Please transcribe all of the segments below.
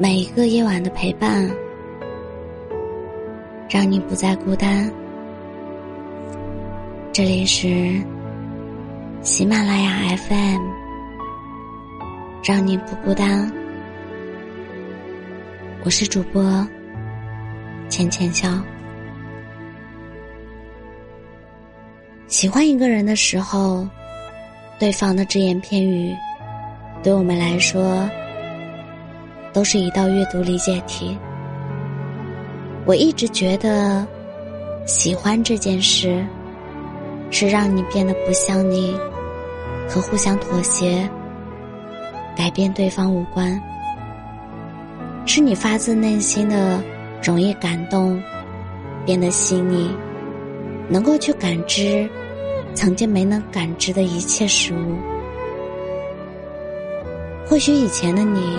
每一个夜晚的陪伴，让你不再孤单。这里是喜马拉雅 FM，让你不孤单。我是主播浅浅笑。喜欢一个人的时候，对方的只言片语，对我们来说。都是一道阅读理解题。我一直觉得，喜欢这件事，是让你变得不像你，和互相妥协、改变对方无关。是你发自内心的容易感动，变得细腻，能够去感知曾经没能感知的一切事物。或许以前的你。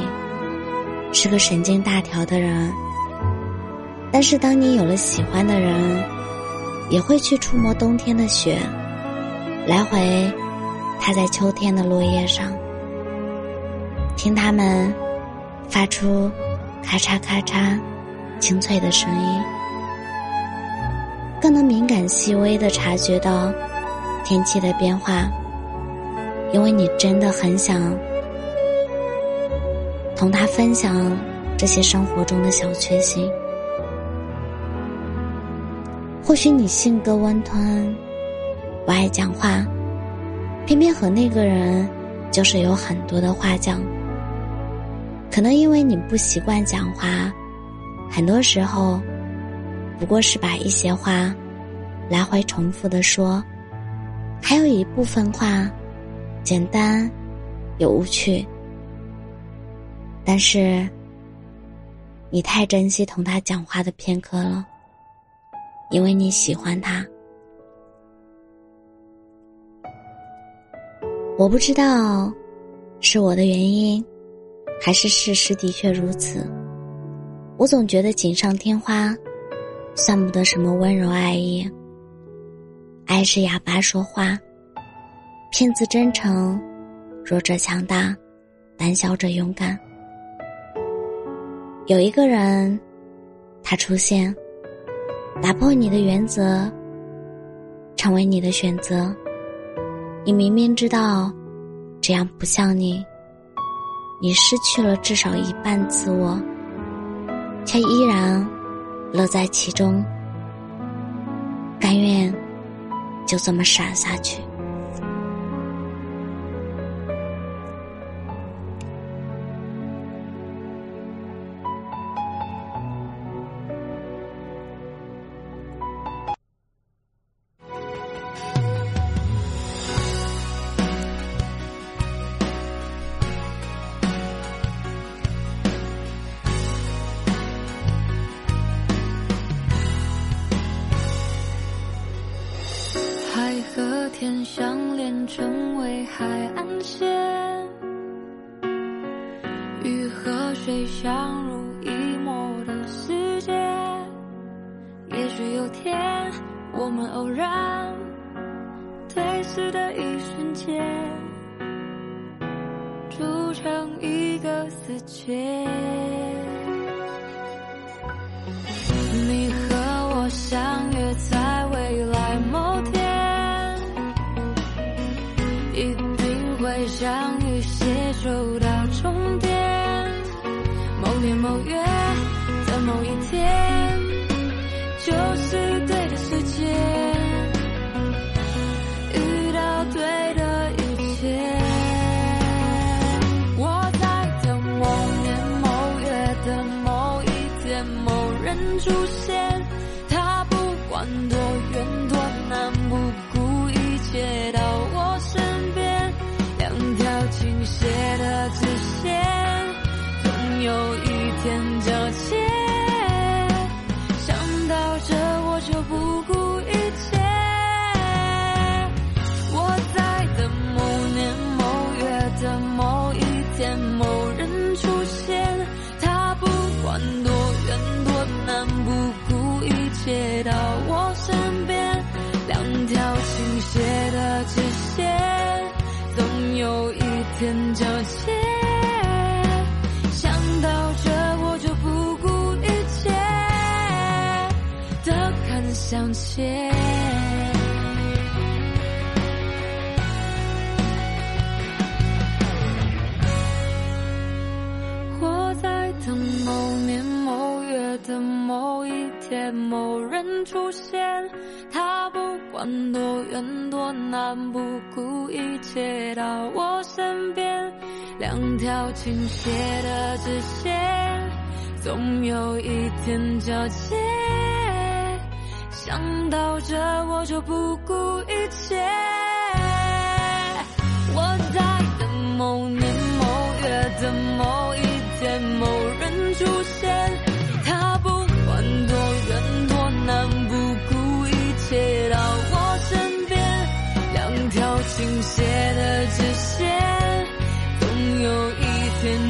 是个神经大条的人，但是当你有了喜欢的人，也会去触摸冬天的雪，来回踏在秋天的落叶上，听它们发出咔嚓咔嚓清脆的声音，更能敏感细微的察觉到天气的变化，因为你真的很想。同他分享这些生活中的小确幸。或许你性格温吞，不爱讲话，偏偏和那个人就是有很多的话讲。可能因为你不习惯讲话，很多时候不过是把一些话来回重复的说，还有一部分话简单又无趣。但是，你太珍惜同他讲话的片刻了，因为你喜欢他。我不知道是我的原因，还是事实的确如此。我总觉得锦上添花，算不得什么温柔爱意。爱是哑巴说话，骗子真诚，弱者强大，胆小者勇敢。有一个人，他出现，打破你的原则，成为你的选择。你明明知道这样不像你，你失去了至少一半自我，却依然乐在其中，甘愿就这么傻下去。和天相连，成为海岸线；鱼和水相濡以沫的世界。也许有天，我们偶然对视的一瞬间，铸成一个世界。一定会相遇，携手到终点。某年某月的某一天，就是对的时间，遇到对的一切。我在等某年某月的某一天，某人出现。他不管多天交接。想到这，我就不顾一切。我在等某年某月的某一天，某人出现。他不管多远多难，不顾一切到我身边。两条倾斜的直线，总有一。天交向前。我在等某年某月的某一天，某人出现。他不管多远多难，不顾一切到我身边。两条倾斜的直线，总有一天交接。想到这，我就不顾一切。我在等某年某月的某一天，某人出现。他不管多远多难，不顾一切到我身边。两条倾斜的直线，总有一天